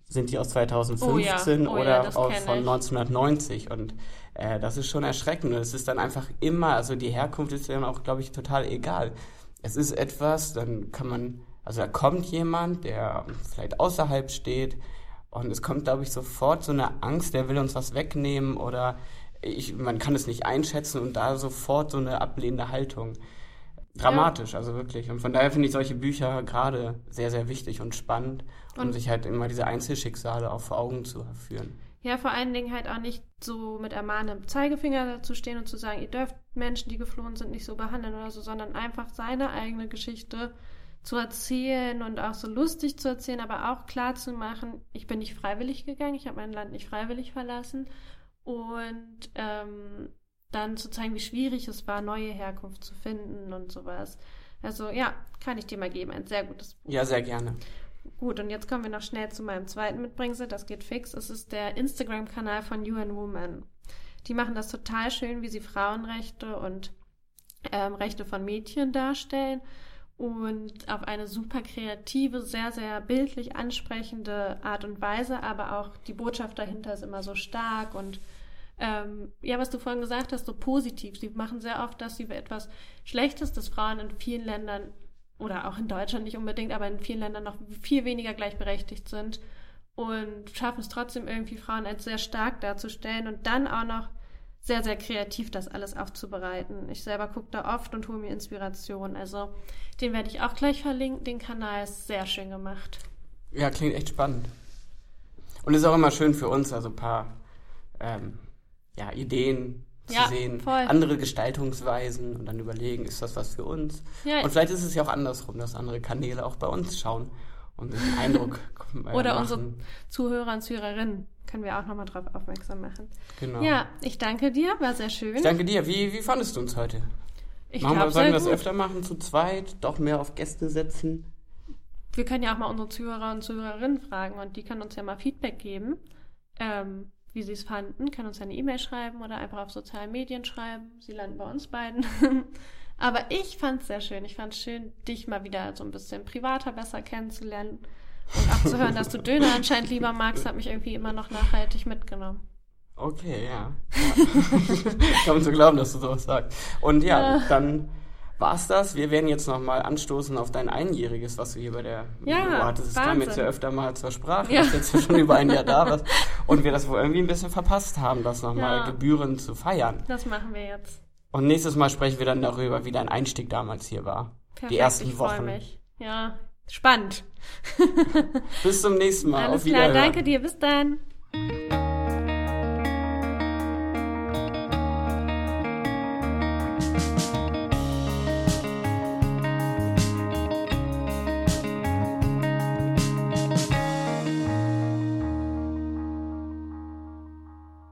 sind die aus 2015 oh ja. oh oder ja, aus, von 1990 und äh, das ist schon erschreckend und es ist dann einfach immer, also die Herkunft ist dann auch, glaube ich, total egal. Es ist etwas, dann kann man, also da kommt jemand, der vielleicht außerhalb steht und es kommt, glaube ich, sofort so eine Angst, der will uns was wegnehmen oder ich, man kann es nicht einschätzen und da sofort so eine ablehnende Haltung. Dramatisch, ja. also wirklich. Und von daher finde ich solche Bücher gerade sehr, sehr wichtig und spannend, um und sich halt immer diese Einzelschicksale auch vor Augen zu führen. Ja, vor allen Dingen halt auch nicht so mit ermahnendem Zeigefinger zu stehen und zu sagen, ihr dürft Menschen, die geflohen sind, nicht so behandeln oder so, sondern einfach seine eigene Geschichte zu erzählen und auch so lustig zu erzählen, aber auch klar zu machen, ich bin nicht freiwillig gegangen, ich habe mein Land nicht freiwillig verlassen und ähm, dann zu zeigen, wie schwierig es war, neue Herkunft zu finden und sowas. Also ja, kann ich dir mal geben. Ein sehr gutes Buch. Ja, sehr gerne. Gut, und jetzt kommen wir noch schnell zu meinem zweiten Mitbringsel. Das geht fix. Es ist der Instagram-Kanal von UN Woman. Die machen das total schön, wie sie Frauenrechte und ähm, Rechte von Mädchen darstellen und auf eine super kreative, sehr, sehr bildlich ansprechende Art und Weise, aber auch die Botschaft dahinter ist immer so stark und ähm, ja, was du vorhin gesagt hast, so positiv. Sie machen sehr oft, dass sie etwas Schlechtes, dass Frauen in vielen Ländern oder auch in Deutschland nicht unbedingt, aber in vielen Ländern noch viel weniger gleichberechtigt sind und schaffen es trotzdem irgendwie Frauen als sehr stark darzustellen und dann auch noch sehr, sehr kreativ, das alles aufzubereiten. Ich selber gucke da oft und hole mir Inspiration. Also den werde ich auch gleich verlinken. Den Kanal ist sehr schön gemacht. Ja, klingt echt spannend. Und ist auch immer schön für uns, also ein paar ähm, ja, Ideen zu Ja, sehen, voll. andere Gestaltungsweisen und dann überlegen, ist das was für uns? Ja. Und vielleicht ist es ja auch andersrum, dass andere Kanäle auch bei uns schauen und einen Eindruck äh, Oder machen. unsere Zuhörer und Zuhörerinnen können wir auch nochmal drauf aufmerksam machen. Genau. Ja, ich danke dir, war sehr schön. Ich danke dir. Wie, wie fandest du uns heute? ich machen wir, sollen wir das öfter machen, zu zweit, doch mehr auf Gäste setzen? Wir können ja auch mal unsere Zuhörer und Zuhörerinnen fragen und die können uns ja mal Feedback geben, ähm, wie sie es fanden. Können uns ja eine E-Mail schreiben oder einfach auf sozialen Medien schreiben. Sie landen bei uns beiden. Aber ich fand es sehr schön. Ich fand es schön, dich mal wieder so ein bisschen privater besser kennenzulernen und auch zu hören, dass du Döner anscheinend lieber magst, hat mich irgendwie immer noch nachhaltig mitgenommen. Okay, ja. ja. Kann man so glauben, dass du sowas sagst. Und ja, Ja. dann war's das. Wir werden jetzt nochmal anstoßen auf dein Einjähriges, was du hier bei der Ja, Büro hattest. Es kam jetzt ja öfter mal zur Sprache, Ja. dass jetzt ja schon über ein Jahr da warst. Und wir das wohl irgendwie ein bisschen verpasst haben, das nochmal Ja. gebührend zu feiern. Das machen wir jetzt. Und nächstes Mal sprechen wir dann darüber, wie dein Einstieg damals hier war. Perfekt, Die ersten ich Wochen. mich. Ja, spannend. Bis zum nächsten Mal. Alles auf klar, danke dir. Bis dann.